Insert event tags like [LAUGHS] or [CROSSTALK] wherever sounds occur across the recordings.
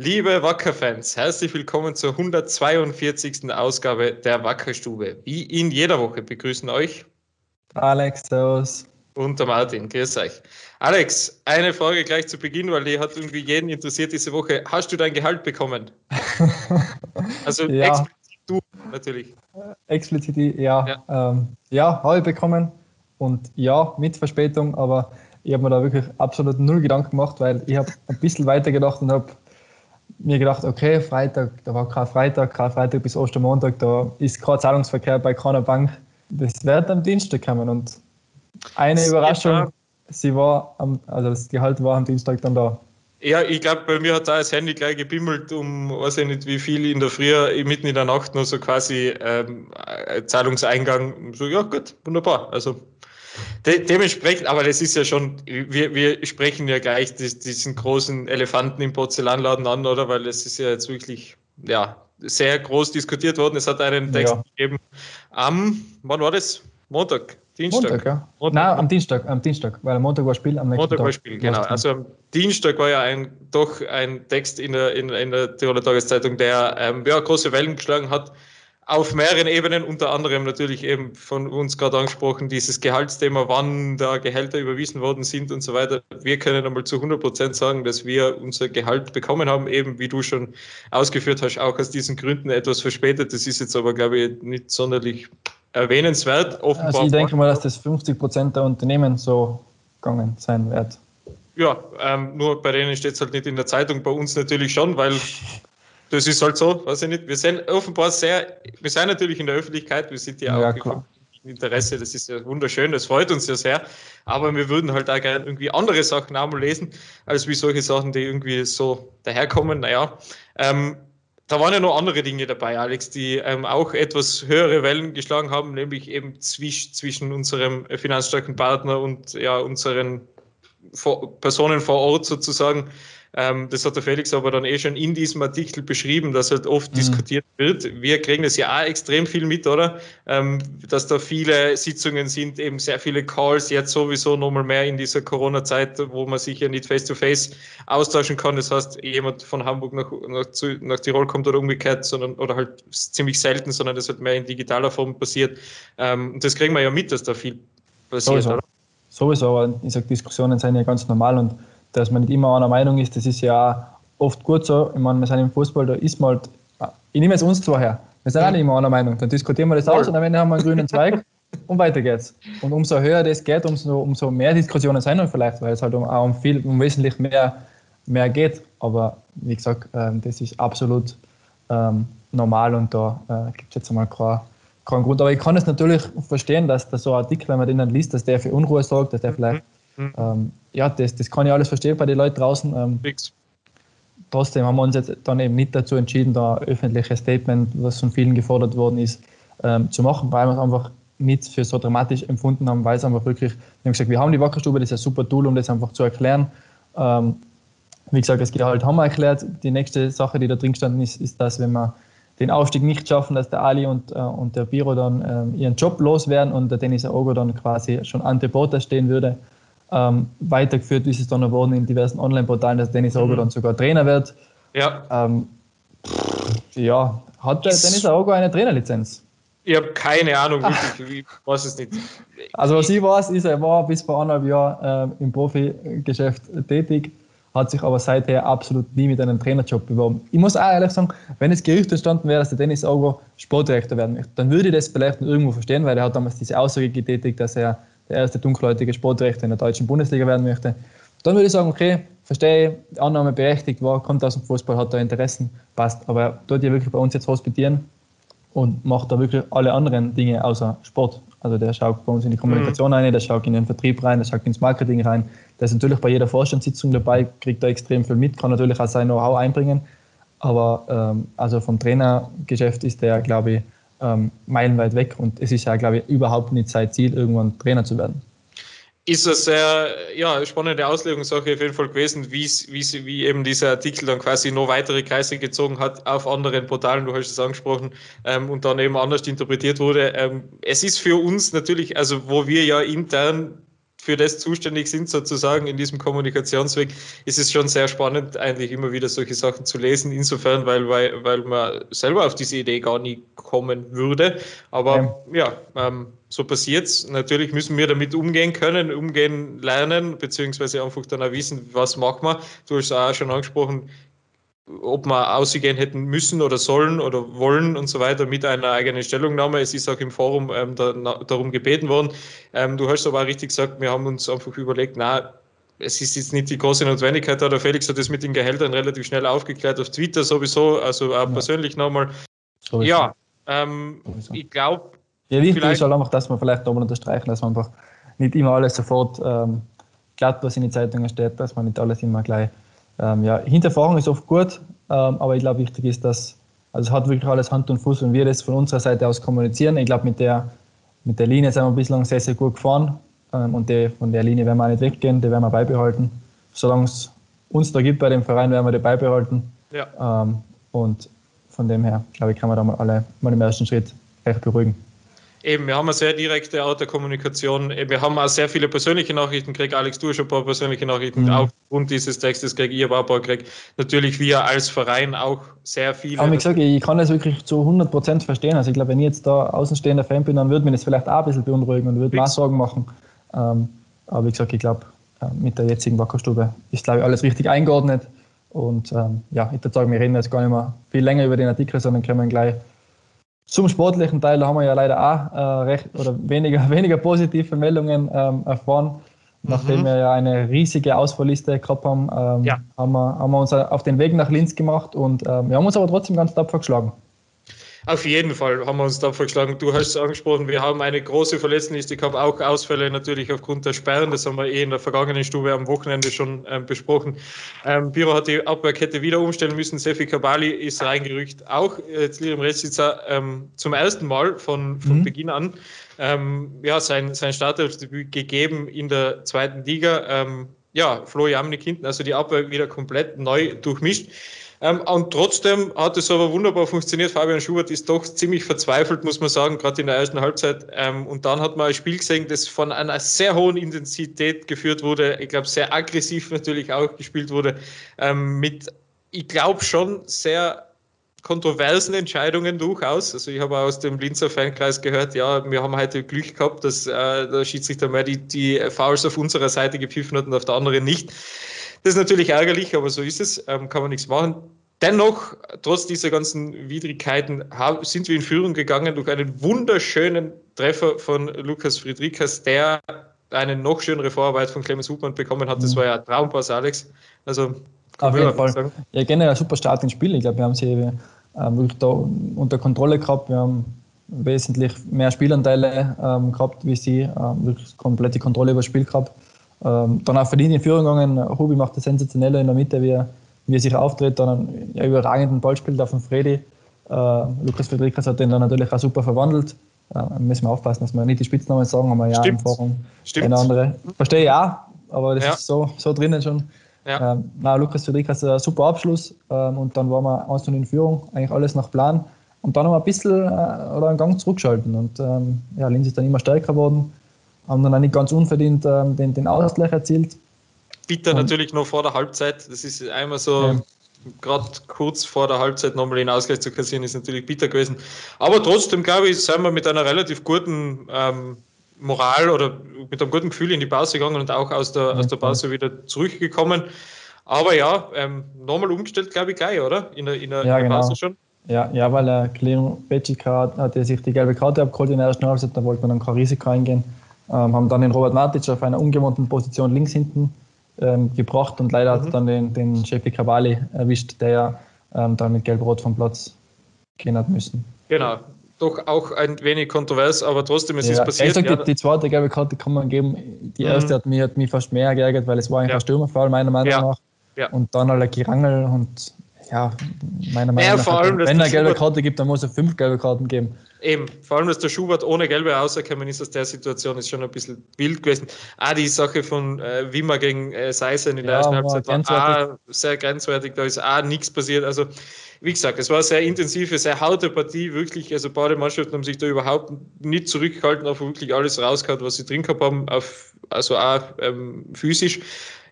Liebe Wacker-Fans, herzlich willkommen zur 142. Ausgabe der Wackerstube. Wie in jeder Woche begrüßen euch Alex, Servus. Und der Martin, grüß euch. Alex, eine Frage gleich zu Beginn, weil die hat irgendwie jeden interessiert diese Woche. Hast du dein Gehalt bekommen? [LAUGHS] also ja. explizit du natürlich. Explizit, ja. Ja, ähm, ja habe ich bekommen. Und ja, mit Verspätung, aber ich habe mir da wirklich absolut null Gedanken gemacht, weil ich habe ein bisschen weiter gedacht und habe mir gedacht, okay, Freitag, da war kein Freitag, kein Freitag bis Ostermontag, da ist kein Zahlungsverkehr bei keiner Bank. Das wird am Dienstag kommen und eine das Überraschung, sie war am, also das Gehalt war am Dienstag dann da. Ja, ich glaube, bei mir hat da das Handy gleich gebimmelt, um weiß ich nicht wie viel in der Früh, mitten in der Nacht nur so quasi ähm, Zahlungseingang. So, ja, gut, wunderbar. Also De dementsprechend, aber das ist ja schon, wir, wir sprechen ja gleich diesen großen Elefanten im Porzellanladen an, oder? Weil es ist ja jetzt wirklich, ja, sehr groß diskutiert worden. Es hat einen Text ja. gegeben am, wann war das? Montag, Dienstag. Montag, ja. Montag. Nein, am Dienstag, am Dienstag, weil am Montag war Spiel, am nächsten Montag Tag. war Spiel, genau. Also am Dienstag war ja ein, doch ein Text in der, in, in der Tiroler Tageszeitung, der ähm, ja, große Wellen geschlagen hat auf mehreren Ebenen, unter anderem natürlich eben von uns gerade angesprochen, dieses Gehaltsthema, wann da Gehälter überwiesen worden sind und so weiter. Wir können einmal zu 100 Prozent sagen, dass wir unser Gehalt bekommen haben, eben wie du schon ausgeführt hast, auch aus diesen Gründen etwas verspätet. Das ist jetzt aber, glaube ich, nicht sonderlich erwähnenswert. Offenbar also ich denke mal, dass das 50 Prozent der Unternehmen so gegangen sein wird. Ja, ähm, nur bei denen steht es halt nicht in der Zeitung, bei uns natürlich schon, weil das ist halt so, weiß ich nicht. Wir sind offenbar sehr, wir sind natürlich in der Öffentlichkeit, wir sind ja, ja auch im Interesse, das ist ja wunderschön, das freut uns ja sehr. Aber wir würden halt auch gerne irgendwie andere Sachen auch mal lesen, als wie solche Sachen, die irgendwie so daherkommen. Naja, ähm, da waren ja noch andere Dinge dabei, Alex, die ähm, auch etwas höhere Wellen geschlagen haben, nämlich eben zwisch, zwischen unserem finanzstarken Partner und ja, unseren Personen vor Ort sozusagen. Ähm, das hat der Felix aber dann eh schon in diesem Artikel beschrieben, dass halt oft mhm. diskutiert wird. Wir kriegen das ja auch extrem viel mit, oder? Ähm, dass da viele Sitzungen sind, eben sehr viele Calls, jetzt sowieso nochmal mehr in dieser Corona-Zeit, wo man sich ja nicht face-to-face -face austauschen kann. Das heißt, jemand von Hamburg nach, nach, nach, Tirol kommt oder umgekehrt, sondern oder halt ziemlich selten, sondern das halt mehr in digitaler Form passiert. Ähm, und das kriegen wir ja mit, dass da viel passiert, sowieso. oder? Sowieso, aber ich sage, Diskussionen sind ja ganz normal und dass man nicht immer einer Meinung ist, das ist ja oft gut so. Ich meine, wir sind im Fußball, da ist man halt, ich nehme jetzt uns zwei her, wir sind mhm. auch nicht immer einer Meinung. Dann diskutieren wir das aus und am Ende haben wir einen grünen Zweig und weiter geht's. Und umso höher das geht, umso, umso mehr Diskussionen sein dann vielleicht, weil es halt um, auch um viel, um wesentlich mehr, mehr geht. Aber wie gesagt, ähm, das ist absolut ähm, normal und da äh, gibt es jetzt einmal keinen kein Grund. Aber ich kann es natürlich verstehen, dass da so ein Artikel, wenn man den dann liest, dass der für Unruhe sorgt, dass der mhm. vielleicht Mhm. Ähm, ja, das, das kann ich alles verstehen bei den Leuten draußen. Ähm, trotzdem haben wir uns jetzt dann eben nicht dazu entschieden, da ein öffentliches Statement, was von vielen gefordert worden ist, ähm, zu machen, weil wir es einfach nicht für so dramatisch empfunden haben, weil es einfach wirklich, wir haben gesagt, wir haben die Wackerstube, das ist ein super Tool, um das einfach zu erklären. Ähm, wie gesagt, das Gehalt haben wir erklärt. Die nächste Sache, die da drin gestanden ist, ist, dass wenn wir den Aufstieg nicht schaffen, dass der Ali und, äh, und der Biro dann äh, ihren Job loswerden und der Dennis Ogo dann quasi schon ante Bota stehen würde. Ähm, weitergeführt ist es dann geworden in diversen Online-Portalen, dass Dennis Auger mhm. dann sogar Trainer wird. Ja. Ähm, ja, hat der Dennis Auger eine Trainerlizenz? Ich habe keine Ahnung, wirklich, ich weiß es nicht. Also was ich weiß, ist, er war bis vor anderthalb Jahren äh, im Profigeschäft tätig, hat sich aber seither absolut nie mit einem Trainerjob beworben. Ich muss auch ehrlich sagen, wenn es Gerücht entstanden wäre, dass der Dennis Auger Sportdirektor werden möchte, dann würde ich das vielleicht irgendwo verstehen, weil er hat damals diese Aussage getätigt, dass er der erste dunkelhäutige Sportrechter in der deutschen Bundesliga werden möchte, dann würde ich sagen, okay, verstehe, die Annahme berechtigt war, kommt aus dem Fußball, hat da Interessen, passt. Aber er tut ja wirklich bei uns jetzt hospitieren und macht da wirklich alle anderen Dinge außer Sport. Also der schaut bei uns in die Kommunikation mhm. rein, der schaut in den Vertrieb rein, der schaut ins Marketing rein. Der ist natürlich bei jeder Vorstandssitzung dabei, kriegt da extrem viel mit, kann natürlich auch sein Know-how einbringen. Aber ähm, also vom Trainergeschäft ist der, glaube ich, ähm, meilenweit weg und es ist ja, glaube ich, überhaupt nicht sein Ziel, irgendwann Trainer zu werden. Ist eine sehr ja, spannende Auslegungssache auf jeden Fall gewesen, wie, wie eben dieser Artikel dann quasi noch weitere Kreise gezogen hat auf anderen Portalen, du hast es angesprochen, ähm, und dann eben anders interpretiert wurde. Ähm, es ist für uns natürlich, also wo wir ja intern für das zuständig sind, sozusagen in diesem Kommunikationsweg, ist es schon sehr spannend, eigentlich immer wieder solche Sachen zu lesen. Insofern, weil, weil, weil man selber auf diese Idee gar nie kommen würde. Aber ja, ja ähm, so passiert es. Natürlich müssen wir damit umgehen können, umgehen lernen, beziehungsweise einfach dann auch wissen, was macht man. Du hast auch schon angesprochen, ob wir ausgehen hätten müssen oder sollen oder wollen und so weiter mit einer eigenen Stellungnahme. Es ist auch im Forum ähm, da, darum gebeten worden. Ähm, du hast aber auch richtig gesagt, wir haben uns einfach überlegt, na, es ist jetzt nicht die große Notwendigkeit da. Der Felix hat das mit den Gehältern relativ schnell aufgeklärt auf Twitter sowieso, also auch ja. persönlich nochmal. Sowieso. Ja, ähm, ich glaube. Ja, wichtig ist halt einfach, dass man vielleicht nochmal unterstreichen, dass man einfach nicht immer alles sofort ähm, glatt, was in den Zeitungen steht, dass man nicht alles immer gleich ähm, ja, Hinterfragen ist oft gut, ähm, aber ich glaube, wichtig ist, dass also es hat wirklich alles Hand und Fuß und wir das von unserer Seite aus kommunizieren. Ich glaube, mit der, mit der Linie sind wir bislang sehr, sehr gut gefahren ähm, und die, von der Linie werden wir auch nicht weggehen, die werden wir beibehalten. Solange es uns da gibt bei dem Verein, werden wir die beibehalten. Ja. Ähm, und von dem her, glaube ich, kann man da mal alle mal im ersten Schritt recht beruhigen. Eben, wir haben eine sehr direkte Autokommunikation. Wir haben auch sehr viele persönliche Nachrichten gekriegt. Alex, du hast schon ein paar persönliche Nachrichten. Mhm. Aufgrund dieses Textes kriege ich aber ein paar gekriegt. Natürlich wir als Verein auch sehr viele. Aber wie gesagt, ich kann das wirklich zu 100 Prozent verstehen. Also ich glaube, wenn ich jetzt da außenstehender Fan bin, dann würde mich das vielleicht auch ein bisschen beunruhigen und würde mir auch Sorgen machen. Ähm, aber wie gesagt, ich glaube, äh, mit der jetzigen Wackerstube ist, glaube ich, alles richtig eingeordnet. Und ähm, ja, ich würde sagen, wir reden jetzt gar nicht mehr viel länger über den Artikel, sondern können gleich zum sportlichen Teil haben wir ja leider auch äh, recht oder weniger, [LAUGHS] weniger positive Meldungen ähm, erfahren. Nachdem mhm. wir ja eine riesige Ausfallliste gehabt haben, ähm, ja. haben, wir, haben wir uns auf den Weg nach Linz gemacht und ähm, wir haben uns aber trotzdem ganz tapfer geschlagen. Auf jeden Fall haben wir uns da vorgeschlagen. Du hast es angesprochen, wir haben eine große Verletztenliste gehabt, auch Ausfälle natürlich aufgrund der Sperren. Das haben wir eh in der vergangenen Stube am Wochenende schon ähm, besprochen. Ähm, Biro hat die Abwehrkette wieder umstellen müssen. Sefi Kabali ist reingerückt, auch jetzt Lirim Resitzer ähm, zum ersten Mal von, von mhm. Beginn an. Ähm, ja, sein, sein Startelfdebüt gegeben in der zweiten Liga. Ähm, ja, Flo Jamnik hinten, also die Abwehr wieder komplett neu durchmischt. Ähm, und trotzdem hat es aber wunderbar funktioniert. Fabian Schubert ist doch ziemlich verzweifelt, muss man sagen, gerade in der ersten Halbzeit. Ähm, und dann hat man ein Spiel gesehen, das von einer sehr hohen Intensität geführt wurde. Ich glaube, sehr aggressiv natürlich auch gespielt wurde. Ähm, mit, ich glaube, schon sehr kontroversen Entscheidungen durchaus. Also ich habe aus dem Linzer Fankreis gehört, ja, wir haben heute Glück gehabt, dass äh, der Schiedsrichter mehr die, die Fouls auf unserer Seite gepfiffen hat und auf der anderen nicht. Das ist natürlich ärgerlich, aber so ist es, ähm, kann man nichts machen. Dennoch, trotz dieser ganzen Widrigkeiten, sind wir in Führung gegangen durch einen wunderschönen Treffer von Lukas Friedrichs, der eine noch schönere Vorarbeit von Clemens Hubmann bekommen hat. Das mhm. war ja ein Traumpass, Alex. Also, auf jeden Fall. Sagen. Ja, generell ein super Start ins Spiel. Ich glaube, wir haben sie äh, wirklich da unter Kontrolle gehabt. Wir haben wesentlich mehr Spielanteile ähm, gehabt, wie sie, ähm, wirklich komplette Kontrolle über das Spiel gehabt. Ähm, dann auch verdient in Führung gegangen. Hubi macht das sensationelle in der Mitte, wie er, wie er sich auftritt, dann einen ja, überragenden Ball spielt auf den Freddy. Äh, Lukas Friedrichs hat den dann natürlich auch super verwandelt. Äh, müssen wir aufpassen, dass wir nicht die Spitznamen sagen, aber ja, Stimmt. im Forum Stimmt. eine andere. Verstehe ich auch, aber das ja. ist so, so drinnen schon. Ja. Ähm, na, Lukas Friedrichs hat einen super Abschluss ähm, und dann waren wir 1 in Führung, eigentlich alles nach Plan. Und dann haben wir ein bisschen äh, oder einen Gang zurückgeschalten und ähm, ja, Linz ist dann immer stärker geworden haben dann auch nicht ganz unverdient ähm, den, den Ausgleich erzielt. Bitter und, natürlich noch vor der Halbzeit. Das ist einmal so, ja. gerade kurz vor der Halbzeit nochmal den Ausgleich zu kassieren, ist natürlich bitter gewesen. Aber trotzdem, glaube ich, sind wir mit einer relativ guten ähm, Moral oder mit einem guten Gefühl in die Pause gegangen und auch aus der, ja, aus der Pause wieder zurückgekommen. Aber ja, ähm, nochmal umgestellt, glaube ich, gleich, oder? In der, in der, ja, in der Pause genau. schon. Ja, ja, weil der Cleo Becicka hat sich die gelbe Karte abgeholt in der ersten Halbzeit, da wollte man dann kein Risiko eingehen. Ähm, haben dann den Robert Matic auf einer ungewohnten Position links hinten ähm, gebracht und leider mhm. hat dann den, den Shefi Cavalli erwischt, der ja ähm, dann mit Gelb-Rot vom Platz gehen hat müssen. Genau, doch auch ein wenig kontrovers, aber trotzdem ist ja, es passiert. Sag, ja. die, die, zweite gelbe Karte kann man geben. Die mhm. erste hat mich, hat mich fast mehr geärgert, weil es war einfach ja. Stürmerfall, meiner Meinung ja. nach. Und dann alle Gerangel und ja, meiner Meinung nach, vor allem, wenn es eine gelbe Karte gibt, dann muss er fünf gelbe Karten geben. Eben, vor allem, dass der Schubert ohne gelbe rausgekommen ist aus der Situation, ist schon ein bisschen wild gewesen. Auch die Sache von äh, Wimmer gegen äh, Seisen in der ja, ersten Halbzeit war auch sehr grenzwertig, da ist auch nichts passiert. Also, wie gesagt, es war eine sehr intensive, sehr harte Partie, wirklich. Also, beide Mannschaften haben sich da überhaupt nicht zurückgehalten, auf wirklich alles rausgehauen, was sie drin gehabt haben, auf, also auch ähm, physisch.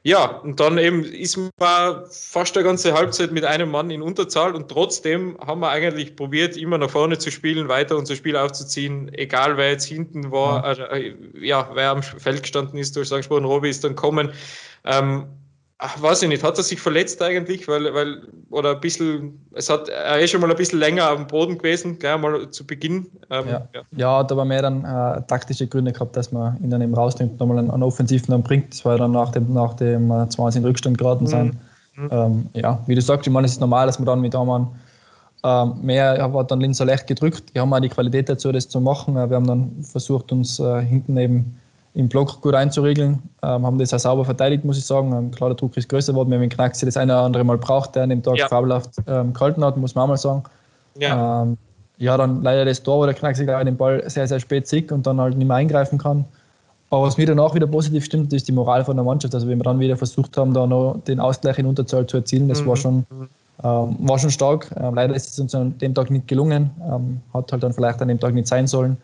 Ja, und dann eben ist man fast eine ganze Halbzeit mit einem Mann in Unterzahl und trotzdem haben wir eigentlich probiert, immer nach vorne zu spielen, weiter unser Spiel aufzuziehen, egal wer jetzt hinten war, ja, also, äh, ja wer am Feld gestanden ist, du hast angesprochen, Robi ist dann kommen. Ähm, Ach, weiß ich nicht, hat er sich verletzt eigentlich? Weil, weil, oder ein bisschen, es hat, er ist schon mal ein bisschen länger auf dem Boden gewesen, gleich mal zu Beginn. Ähm, ja. ja. ja, da war mehr dann äh, taktische Gründe gehabt, dass man ihn dann eben rausnimmt, nochmal einen, einen Offensiven dann bringt. Das war dann nach dem, nach dem äh, 20 in Rückstand geraten mhm. sein. Mhm. Ähm, ja, wie du sagst, ich meine, es ist normal, dass man dann mit Amann ähm, mehr hat dann Linzer leicht gedrückt. Die haben auch die Qualität dazu, das zu machen. Wir haben dann versucht, uns äh, hinten eben im Block gut einzuregeln. Ähm, haben das auch sauber verteidigt, muss ich sagen. Ähm, klar, der Druck ist größer geworden. Wir haben den das eine oder andere Mal braucht, der an dem Tag ja. fabelhaft ähm, gehalten hat, muss man auch mal sagen. Ja. Ähm, ja, dann leider das Tor, wo der Knackse den Ball sehr, sehr spät sieht und dann halt nicht mehr eingreifen kann. Aber was mir danach wieder positiv stimmt, ist die Moral von der Mannschaft. Also, wenn wir dann wieder versucht haben, da noch den Ausgleich in Unterzahl zu erzielen, das mhm. war, schon, ähm, war schon stark. Ähm, leider ist es uns an dem Tag nicht gelungen. Ähm, hat halt dann vielleicht an dem Tag nicht sein sollen.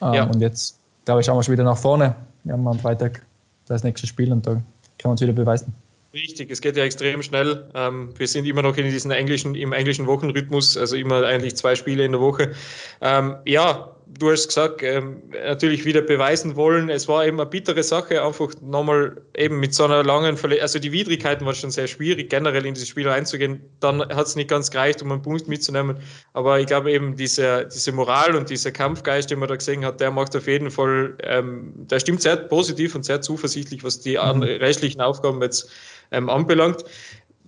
Ähm, ja. Und jetzt glaube ich, schauen wir schon wieder nach vorne. Wir haben am Freitag das nächste Spiel und da können wir uns wieder beweisen. Richtig, es geht ja extrem schnell. Ähm, wir sind immer noch in diesem englischen, im englischen Wochenrhythmus, also immer eigentlich zwei Spiele in der Woche. Ähm, ja, du hast gesagt, ähm, natürlich wieder beweisen wollen. Es war eben eine bittere Sache, einfach nochmal eben mit so einer langen Verletzung. Also die Widrigkeiten waren schon sehr schwierig, generell in dieses Spiel reinzugehen. Dann hat es nicht ganz gereicht, um einen Punkt mitzunehmen. Aber ich glaube eben, diese, diese Moral und dieser Kampfgeist, den man da gesehen hat, der macht auf jeden Fall, ähm, der stimmt sehr positiv und sehr zuversichtlich, was die mhm. restlichen Aufgaben jetzt ähm, anbelangt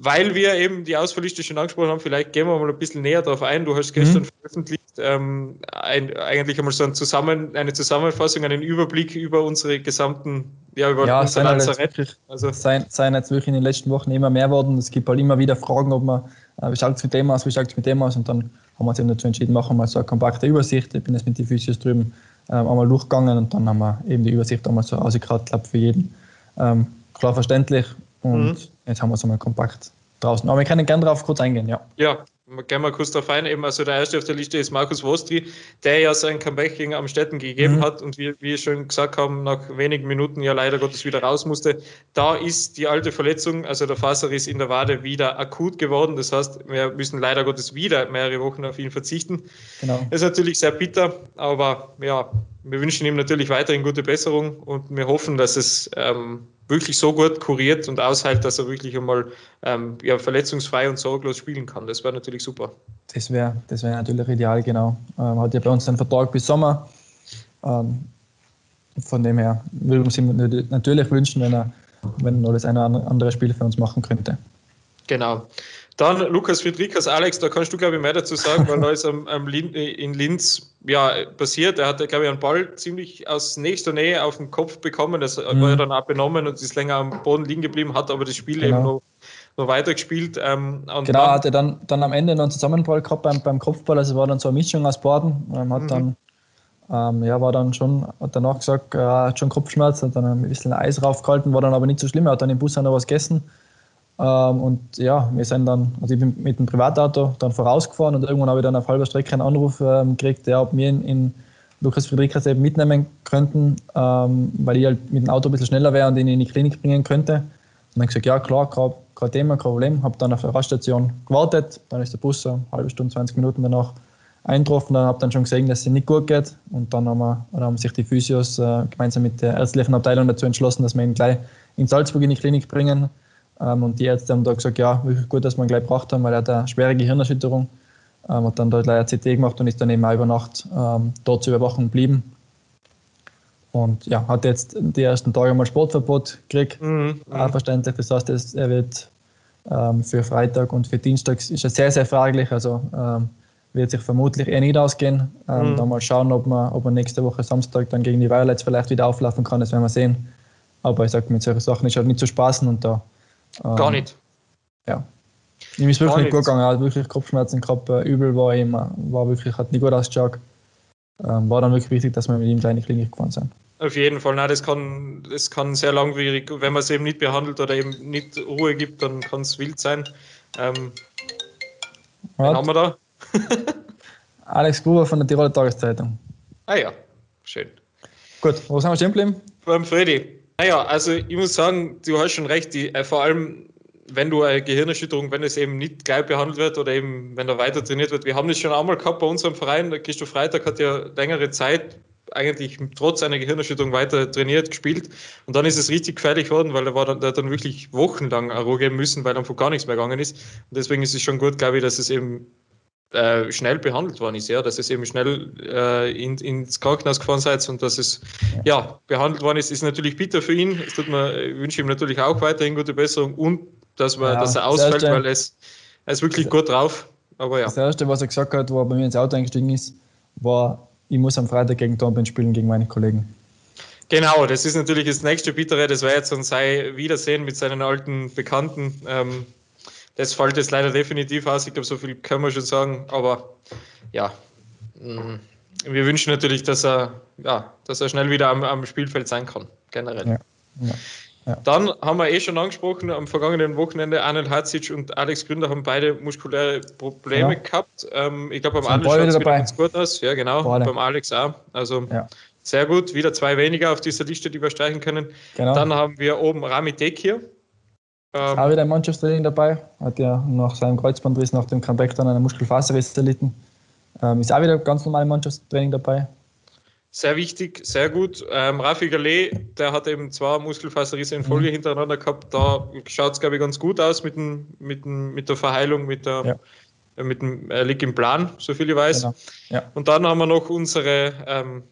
weil wir eben die Ausfallliste schon angesprochen haben, vielleicht gehen wir mal ein bisschen näher darauf ein. Du hast gestern mhm. veröffentlicht ähm, ein, eigentlich einmal so ein Zusammen, eine Zusammenfassung, einen Überblick über unsere gesamten, ja, über ja, unser Lazarett. Wirklich, also sein, sein jetzt wirklich in den letzten Wochen immer mehr worden. Es gibt halt immer wieder Fragen, ob man, äh, wie schaut es mit dem aus, wie schaut es mit dem aus und dann haben wir uns eben dazu entschieden, machen wir mal so eine kompakte Übersicht. Ich bin jetzt mit den Physios drüben ähm, einmal durchgegangen und dann haben wir eben die Übersicht einmal so ausgekraut, glaube für jeden. Ähm, klar verständlich und mhm. jetzt haben wir es einmal kompakt draußen. Aber wir können gerne darauf kurz eingehen, ja. Ja, gehen wir kurz darauf ein. Eben, also der erste auf der Liste ist Markus Wostri, der ja sein Comeback gegen Amstetten gegeben mhm. hat und wie wir schon gesagt haben, nach wenigen Minuten ja leider Gottes wieder raus musste. Da ist die alte Verletzung, also der Faserriss in der Wade, wieder akut geworden. Das heißt, wir müssen leider Gottes wieder mehrere Wochen auf ihn verzichten. Genau. Das ist natürlich sehr bitter, aber ja, wir wünschen ihm natürlich weiterhin gute Besserung und wir hoffen, dass es ähm, wirklich so gut kuriert und aushält, dass er wirklich einmal ähm, ja, verletzungsfrei und sorglos spielen kann. Das wäre natürlich super. Das wäre das wär natürlich ideal, genau. Ähm, hat ja bei uns einen Vertrag bis Sommer. Ähm, von dem her würden wir uns ihm natürlich wünschen, wenn er, wenn er das eine oder andere Spiel für uns machen könnte. Genau. Dann Lukas Friedrichs, Alex, da kannst du, glaube ich, mehr dazu sagen, weil da ist am, am Lin, in Linz ja, passiert. Er hatte, glaube ich, einen Ball ziemlich aus nächster Nähe auf den Kopf bekommen. Das mhm. war ja dann auch benommen und ist länger am Boden liegen geblieben, hat aber das Spiel genau. eben noch, noch weitergespielt. Ähm, genau, dann, hatte dann, dann am Ende noch einen Zusammenprall gehabt beim, beim Kopfball. Also war dann so eine Mischung aus beiden. Ähm, hat mhm. dann ähm, ja, war dann schon, hat danach gesagt, er hat schon Kopfschmerz, hat dann ein bisschen Eis raufgehalten, war dann aber nicht so schlimm. Er hat dann im Bus noch was gegessen ähm, und ja, wir sind dann, also ich bin mit dem Privatauto dann vorausgefahren und irgendwann habe ich dann auf halber Strecke einen Anruf ähm, gekriegt, der ob wir in, in Lukas Friedrichs eben mitnehmen könnten, ähm, weil ich halt mit dem Auto ein bisschen schneller wäre und ihn in die Klinik bringen könnte. Und dann gesagt, ja klar, kein, kein Thema, kein Problem. Habe dann auf der Raststation gewartet, dann ist der Bus eine halbe Stunde, 20 Minuten danach eingetroffen. Dann habe dann schon gesehen, dass es nicht gut geht. Und dann haben, wir, haben sich die Physios äh, gemeinsam mit der ärztlichen Abteilung dazu entschlossen, dass wir ihn gleich in Salzburg in die Klinik bringen. Ähm, und die Ärzte haben da gesagt, ja, wirklich gut, dass wir ihn gleich gebracht haben, weil er hat eine schwere Gehirnerschütterung. Ähm, hat dann dort leider CT gemacht und ist dann eben auch über Nacht ähm, dort zur Überwachung geblieben. Und ja, hat jetzt die ersten Tage mal Sportverbot gekriegt. Mhm, auch verständlich. Das heißt, er wird ähm, für Freitag und für Dienstag ist er sehr, sehr fraglich. Also ähm, wird sich vermutlich eh nicht ausgehen. Ähm, mhm. Dann mal schauen, ob man, ob man nächste Woche Samstag dann gegen die Violets vielleicht wieder auflaufen kann. Das werden wir sehen. Aber ich sage, mit solchen Sachen ist halt nicht zu spaßen und da Gar ähm, nicht. Ja. Ihm ist wirklich nicht gut gegangen, er hat wirklich Kopfschmerzen gehabt, äh, übel war ihm, war wirklich, hat nicht gut ausgeschaut. Ähm, war dann wirklich wichtig, dass wir mit ihm in eine Klinik gefahren sind. Auf jeden Fall, Nein, das, kann, das kann sehr langwierig, wenn man es eben nicht behandelt oder eben nicht Ruhe gibt, dann kann es wild sein. Ähm, wen haben wir da? [LAUGHS] Alex Gruber von der Tiroler Tageszeitung. Ah ja, schön. Gut, wo sind wir stehen geblieben? Beim Freddy. Naja, also ich muss sagen, du hast schon recht, die, äh, vor allem wenn du eine Gehirnerschütterung, wenn es eben nicht gleich behandelt wird oder eben wenn er weiter trainiert wird. Wir haben das schon einmal gehabt bei unserem Verein. Der Christoph Freitag hat ja längere Zeit eigentlich trotz einer Gehirnerschütterung weiter trainiert, gespielt. Und dann ist es richtig gefährlich geworden, weil er war dann, der hat dann wirklich wochenlang Ruhe geben müssen, weil einfach gar nichts mehr gegangen ist. Und deswegen ist es schon gut, glaube ich, dass es eben äh, schnell behandelt worden ist, ja, dass es eben schnell äh, in, ins Krankenhaus gefahren seid und dass es ja. behandelt worden ist, ist natürlich bitter für ihn. Es tut mir, ich wünsche ihm natürlich auch weiterhin gute Besserung und dass, man, ja, dass er ausfällt, weil es, er ist wirklich gut drauf. Aber ja. Das erste, was er gesagt hat, wo er bei mir ins Auto eingestiegen ist, war, ich muss am Freitag gegen Dornbirn spielen, gegen meine Kollegen. Genau, das ist natürlich das nächste Bittere. Das wäre jetzt ein sein Wiedersehen mit seinen alten Bekannten. Ähm, das fällt jetzt leider definitiv aus. Ich glaube, so viel können wir schon sagen. Aber ja, mm, wir wünschen natürlich, dass er, ja, dass er schnell wieder am, am Spielfeld sein kann, generell. Ja, ja. Ja. Dann haben wir eh schon angesprochen, am vergangenen Wochenende Arnold Hatzic und Alex Gründer haben beide muskuläre Probleme gehabt. Ähm, ich glaube, beim Arnold schaut es wieder ganz gut aus. Ja, genau. Beide. Beim Alex auch. Also sehr gut. Wieder zwei weniger auf dieser Liste, die wir streichen können. Genau. Dann haben wir oben Rami Dekir. Ähm, auch wieder ein Mannschaftstraining dabei. Hat ja nach seinem Kreuzbandriss, nach dem Comeback dann einen Muskelfaserriss erlitten. Ähm, ist auch wieder ganz normal Mannschaftstraining dabei. Sehr wichtig, sehr gut. Ähm, Rafi Gallet, der hat eben zwei Muskelfaserrisse in Folge mhm. hintereinander gehabt. Da schaut es, glaube ich, ganz gut aus mit, dem, mit, dem, mit der Verheilung, mit der, ja. mit dem, er liegt im Plan, so viel ich weiß. Genau. Ja. Und dann haben wir noch unsere ähm,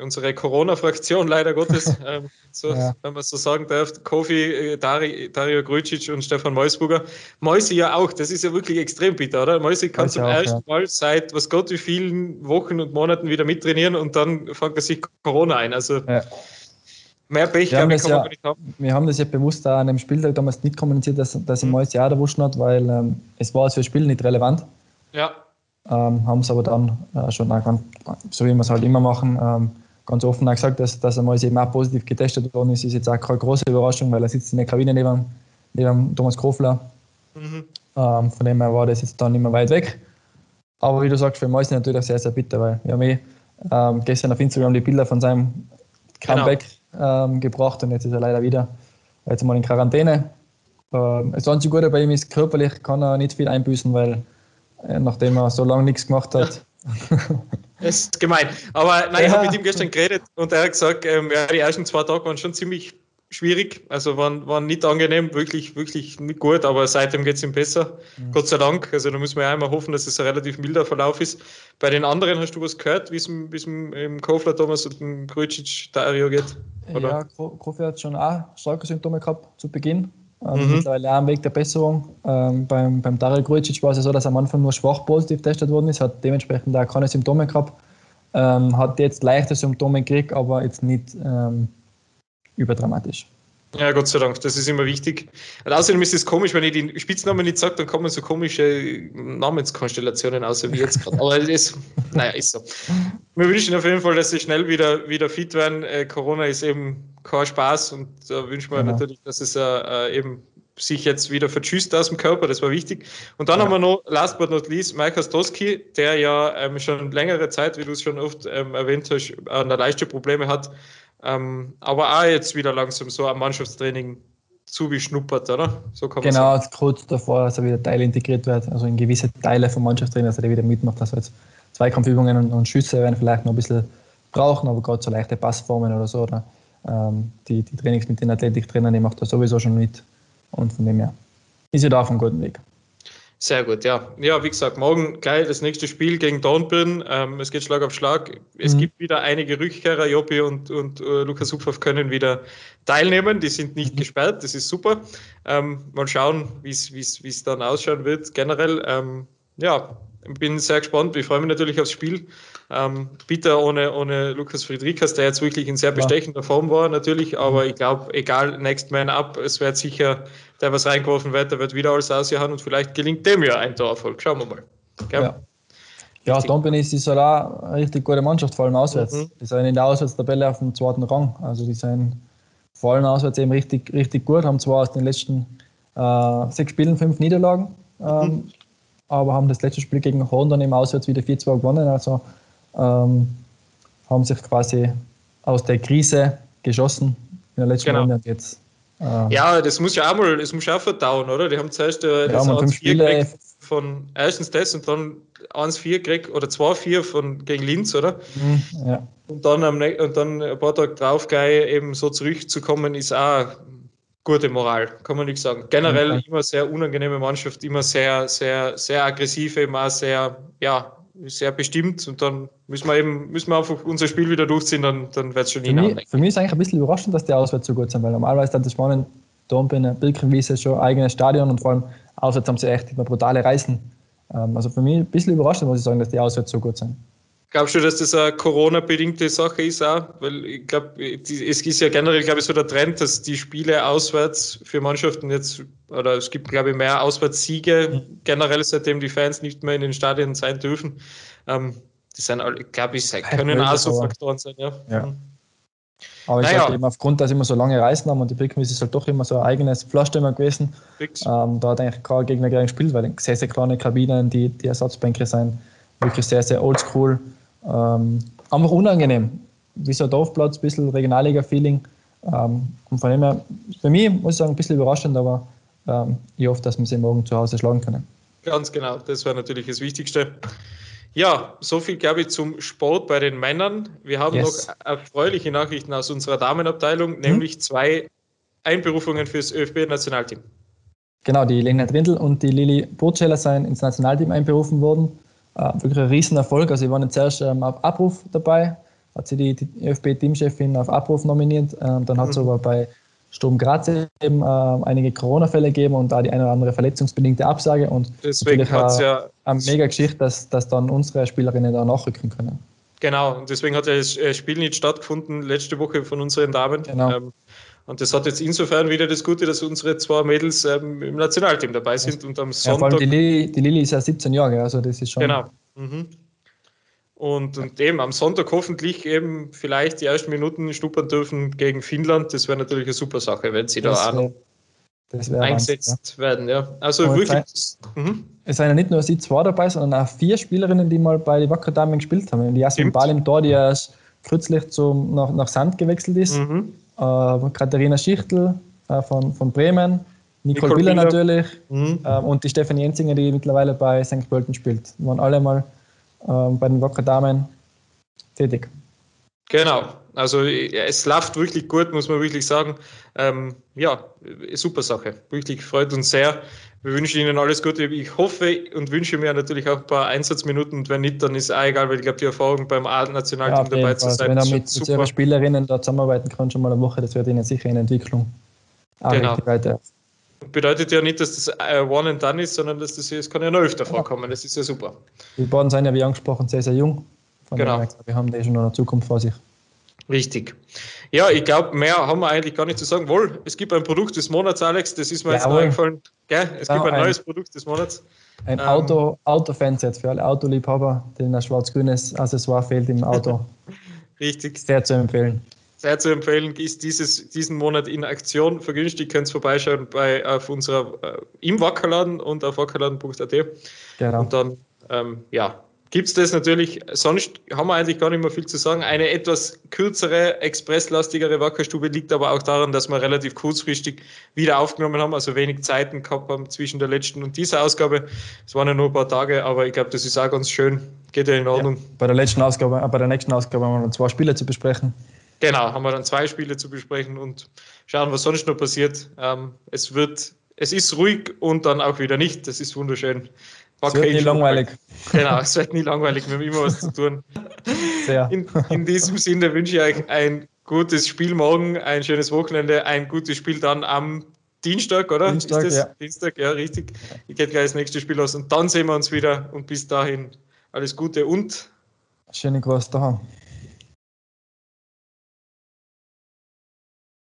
unsere Corona-Fraktion leider Gottes, [LAUGHS] ähm, so, ja. wenn man so sagen darf, Kofi, äh, Dari, Dario Grujic und Stefan Meusburger. Mäusi ja auch, das ist ja wirklich extrem bitter, oder? Mäusi kann zum auch, ersten ja. Mal seit was Gott wie vielen Wochen und Monaten wieder mittrainieren und dann fängt er sich Corona ein. Also ja. mehr Pech wir glaube ich, kann man nicht haben. Wir haben das ja bewusst auch an dem Spieltag damals nicht kommuniziert, dass, dass mhm. Mäusi auch erwuscht hat, weil ähm, es war für das Spiel nicht relevant. Ja. Ähm, haben es aber dann äh, schon, so wie wir es halt immer machen, ähm, ganz offen auch gesagt, dass, dass er mal eben auch positiv getestet worden ist, ist jetzt auch keine große Überraschung, weil er sitzt in der Kabine neben, neben Thomas Krofler. Mhm. Ähm, von dem her war das jetzt dann nicht mehr weit weg. Aber wie du sagst, für mich ist natürlich auch sehr, sehr bitter, weil wir haben eh ähm, gestern auf Instagram die Bilder von seinem Comeback genau. ähm, gebracht und jetzt ist er leider wieder jetzt mal in Quarantäne. Ähm, das einzige Gute bei ihm ist, körperlich kann er nicht viel einbüßen, weil äh, nachdem er so lange nichts gemacht hat, [LAUGHS] Das ist gemein. Aber nein, ja. ich habe mit ihm gestern geredet und er hat gesagt, ähm, ja, die ersten zwei Tage waren schon ziemlich schwierig, also waren, waren nicht angenehm, wirklich, wirklich nicht gut, aber seitdem geht es ihm besser. Mhm. Gott sei Dank. Also da muss man ja einmal hoffen, dass es ein relativ milder Verlauf ist. Bei den anderen hast du was gehört, wie es im Kofler Thomas und dem Grujic Dario geht? Oder? Ja, Kofi hat schon auch starke Symptome gehabt zu Beginn. Ähm, mhm. Mittlerweile auch am Weg der Besserung. Ähm, beim, beim Dario Grujic war es ja so, dass er am Anfang nur schwach positiv getestet worden ist, hat dementsprechend auch keine Symptome gehabt. Ähm, hat jetzt leichte Symptome gekriegt, aber jetzt nicht ähm, überdramatisch. Ja, Gott sei Dank, das ist immer wichtig. Und außerdem ist es komisch, wenn ich den Spitznamen nicht sage, dann kommen so komische Namenskonstellationen außer wie jetzt gerade. Aber das, naja, ist so. Wir wünschen auf jeden Fall, dass sie schnell wieder, wieder fit werden. Äh, Corona ist eben kein Spaß und da wünschen wir genau. natürlich, dass es äh, eben sich jetzt wieder verschüsst aus dem Körper, das war wichtig. Und dann ja. haben wir noch, last but not least, Mike Stoski, der ja ähm, schon längere Zeit, wie du es schon oft ähm, erwähnt hast, an der Leichte Probleme hat, ähm, aber auch jetzt wieder langsam so am Mannschaftstraining zu wie schnuppert, oder? So kann man genau, sagen. kurz davor, dass er wieder Teil integriert wird, also in gewisse Teile vom Mannschaftstraining, dass er wieder mitmacht. Also jetzt Zweikampfübungen und, und Schüsse werden vielleicht noch ein bisschen brauchen, aber gerade so leichte Passformen oder so, oder ähm, die, die Trainings mit den Athletiktrainern, die macht er sowieso schon mit. Und von dem her ist er da auf einem guten Weg. Sehr gut, ja. Ja, wie gesagt, morgen gleich das nächste Spiel gegen Dornbirn. Ähm, es geht Schlag auf Schlag. Es mhm. gibt wieder einige Rückkehrer. Jopi und, und äh, Lukas Uphoff können wieder teilnehmen. Die sind nicht mhm. gesperrt. Das ist super. Ähm, mal schauen, wie es dann ausschauen wird generell. Ähm, ja, bin sehr gespannt. Wir freuen mich natürlich aufs Spiel Ähm, bitter ohne, ohne Lukas Friedrichs, der jetzt wirklich in sehr bestechender Form war, natürlich. Aber ich glaube, egal, Next Man Up, es wird sicher, der was reingeworfen wird, der wird wieder alles ausjahren und vielleicht gelingt dem ja ein Torerfolg. Schauen wir mal. Okay? Ja. Ja, Dompenis ist halt auch eine richtig gute Mannschaft, vor allem auswärts. Mhm. Die sind in der Auswärtstabelle auf dem zweiten Rang. Also die sind vor allem auswärts eben richtig, richtig gut, haben zwar aus den letzten äh, sechs Spielen fünf Niederlagen, ähm, mhm. aber haben das letzte Spiel gegen Horn dann eben auswärts wieder 4-2 gewonnen. Also ähm, haben sich quasi aus der Krise geschossen in der letzten genau. Runde und jetzt. Äh, ja, das muss ja auch mal, das muss ja auch verdauen, oder? Die haben zuerst äh, das ja, fünf Spiele von erstens das und dann 1-4 gekriegt oder 2-4 gegen Linz, oder? Mhm, ja. Und dann, am, und dann ein paar Tage drauf gleich eben so zurückzukommen, ist auch gute Moral, kann man nicht sagen. Generell okay. immer sehr unangenehme Mannschaft, immer sehr, sehr, sehr aggressiv, immer sehr, ja, sehr bestimmt und dann müssen wir eben müssen wir einfach unser Spiel wieder durchziehen, dann, dann wird es schon für mich, für mich ist eigentlich ein bisschen überraschend, dass die auswärts so gut sind, weil normalerweise hat das Spannend Dornbirn, Birkenwiese schon eigenes Stadion und vor allem auswärts haben sie echt immer brutale Reisen. Ähm, also für mich ein bisschen überraschend, muss ich sagen, dass die auswärts so gut sind. Glaubst du, dass das eine Corona-bedingte Sache ist auch? Weil ich glaube, es ist ja generell, glaube ich, so der Trend, dass die Spiele auswärts für Mannschaften jetzt, oder es gibt, glaube ich, mehr Auswärtssiege mhm. generell, seitdem die Fans nicht mehr in den Stadien sein dürfen. Ähm, das sind, glaube ich, können auch so Faktoren sein, ja. ja. Mhm. Aber ich naja. sage eben aufgrund, dass immer so lange Reisen haben und die Brickmis ist halt doch immer so ein eigenes Pflaster gewesen. Ähm, da hat eigentlich kein Gegner gern gespielt, weil sehr, sehr kleine Kabinen, die, die Ersatzbänke sind, wirklich sehr, sehr oldschool. Ähm, einfach unangenehm. Wie so ein Dorfplatz, ein bisschen Regionalliga-Feeling. Ähm, und von dem her, für mich muss ich sagen, ein bisschen überraschend, aber ähm, ich hoffe, dass wir sie morgen zu Hause schlagen können. Ganz genau, das wäre natürlich das Wichtigste. Ja, so viel glaube ich zum Sport bei den Männern. Wir haben yes. noch erfreuliche Nachrichten aus unserer Damenabteilung, hm? nämlich zwei Einberufungen fürs ÖFB-Nationalteam. Genau, die Lena Drindl und die Lili Burtscheller sind ins Nationalteam einberufen worden. Äh, wirklich ein Riesenerfolg. Also, sie waren jetzt zuerst ähm, auf Abruf dabei, hat sie die, die ÖFB-Teamchefin auf Abruf nominiert. Ähm, dann hat es mhm. aber bei Sturm Graz eben äh, einige Corona-Fälle gegeben und da die eine oder andere verletzungsbedingte Absage. Und deswegen hat es ja. Eine mega Geschichte, dass, dass dann unsere Spielerinnen da nachrücken können. Genau, und deswegen hat ja das äh, Spiel nicht stattgefunden letzte Woche von unseren Damen. Genau. Ähm, und das hat jetzt insofern wieder das Gute, dass unsere zwei Mädels ähm, im Nationalteam dabei sind und am Sonntag. Ja, vor allem die Lili, die Lili ist ja 17 Jahre, also das ist schon. Genau. Mhm. Und, und eben am Sonntag hoffentlich eben vielleicht die ersten Minuten schnuppern dürfen gegen Finnland. Das wäre natürlich eine super Sache, wenn sie das da wär, eingesetzt ja. werden. Ja. Also wirklich. Es, mhm. es sind ja nicht nur sie zwei dabei, sondern auch vier Spielerinnen, die mal bei den Wacker Damen gespielt haben. Die Jasmin Balim Tor, die erst kürzlich zum, nach, nach Sand gewechselt ist. Mhm. Äh, Katharina Schichtel äh, von, von Bremen. Nicole, Nicole Biller natürlich mhm. äh, und die Stefanie Jenzinger, die mittlerweile bei St. Pölten spielt. Die waren alle mal ähm, bei den Wacker Damen tätig. Genau, also es läuft wirklich gut, muss man wirklich sagen. Ähm, ja, super Sache. Wirklich freut uns sehr. Wir wünschen Ihnen alles Gute. Ich hoffe und wünsche mir natürlich auch ein paar Einsatzminuten. Und wenn nicht, dann ist es auch egal, weil ich glaube, die Erfahrung beim A-Nationalteam ja, dabei zu sein. Wenn er mit, mit Ihren Spielerinnen da zusammenarbeiten kann, schon mal eine Woche, das wird Ihnen sicher in Entwicklung auch genau. weiter. Bedeutet ja nicht, dass das äh, One and Done ist, sondern dass das, das kann ja noch öfter vorkommen. Das ist ja super. Die beiden sind ja, wie angesprochen, sehr, sehr jung. Von genau. Wir haben die schon noch eine Zukunft vor sich. Richtig. Ja, ich glaube, mehr haben wir eigentlich gar nicht zu sagen. Wohl, es gibt ein Produkt des Monats, Alex, das ist mir jetzt noch eingefallen. Gell? Es ja, gibt ein, ein, neues Produkt des Monats. Ein ähm, Auto, Auto-Fanset für alle Autoliebhaber, denen ein schwarz-grünes Accessoire fehlt im Auto. [LAUGHS] Richtig. Sehr zu empfehlen sehr zu empfehlen, ist dieses, diesen Monat in Aktion. Vergünstigt könnt ihr vorbeischauen bei, auf unserer, äh, im Wackerladen und auf wackerladen.at. Genau. Und dann, ähm, ja, gibt es das natürlich. Sonst haben wir eigentlich gar nicht mehr viel zu sagen. Eine etwas kürzere, expresslastigere Wackerstube liegt aber auch daran, dass wir relativ kurzfristig wieder aufgenommen haben, also wenig Zeiten gehabt haben zwischen der letzten und dieser Ausgabe. Es waren ja nur ein paar Tage, aber ich glaube, das ist auch ganz schön. Geht ja in Ordnung. Ja, bei der letzten Ausgabe, äh, bei der nächsten Ausgabe haben wir noch zwei Spiele zu besprechen. Genau, haben wir dann zwei Spiele zu besprechen und schauen, was sonst noch passiert. Ähm, es wird, es ist ruhig und dann auch wieder nicht. Das ist wunderschön. Es wird nie langweilig. Genau, es wird nie langweilig. Wir haben immer was zu tun. Sehr. In, in diesem Sinne wünsche ich euch ein gutes Spiel morgen, ein schönes Wochenende, ein gutes Spiel dann am Dienstag, oder? Dienstag, ist das? Ja. Dienstag, ja, richtig. Ich gehe gleich das nächste Spiel aus und dann sehen wir uns wieder und bis dahin alles Gute und Schöne Grüße daheim.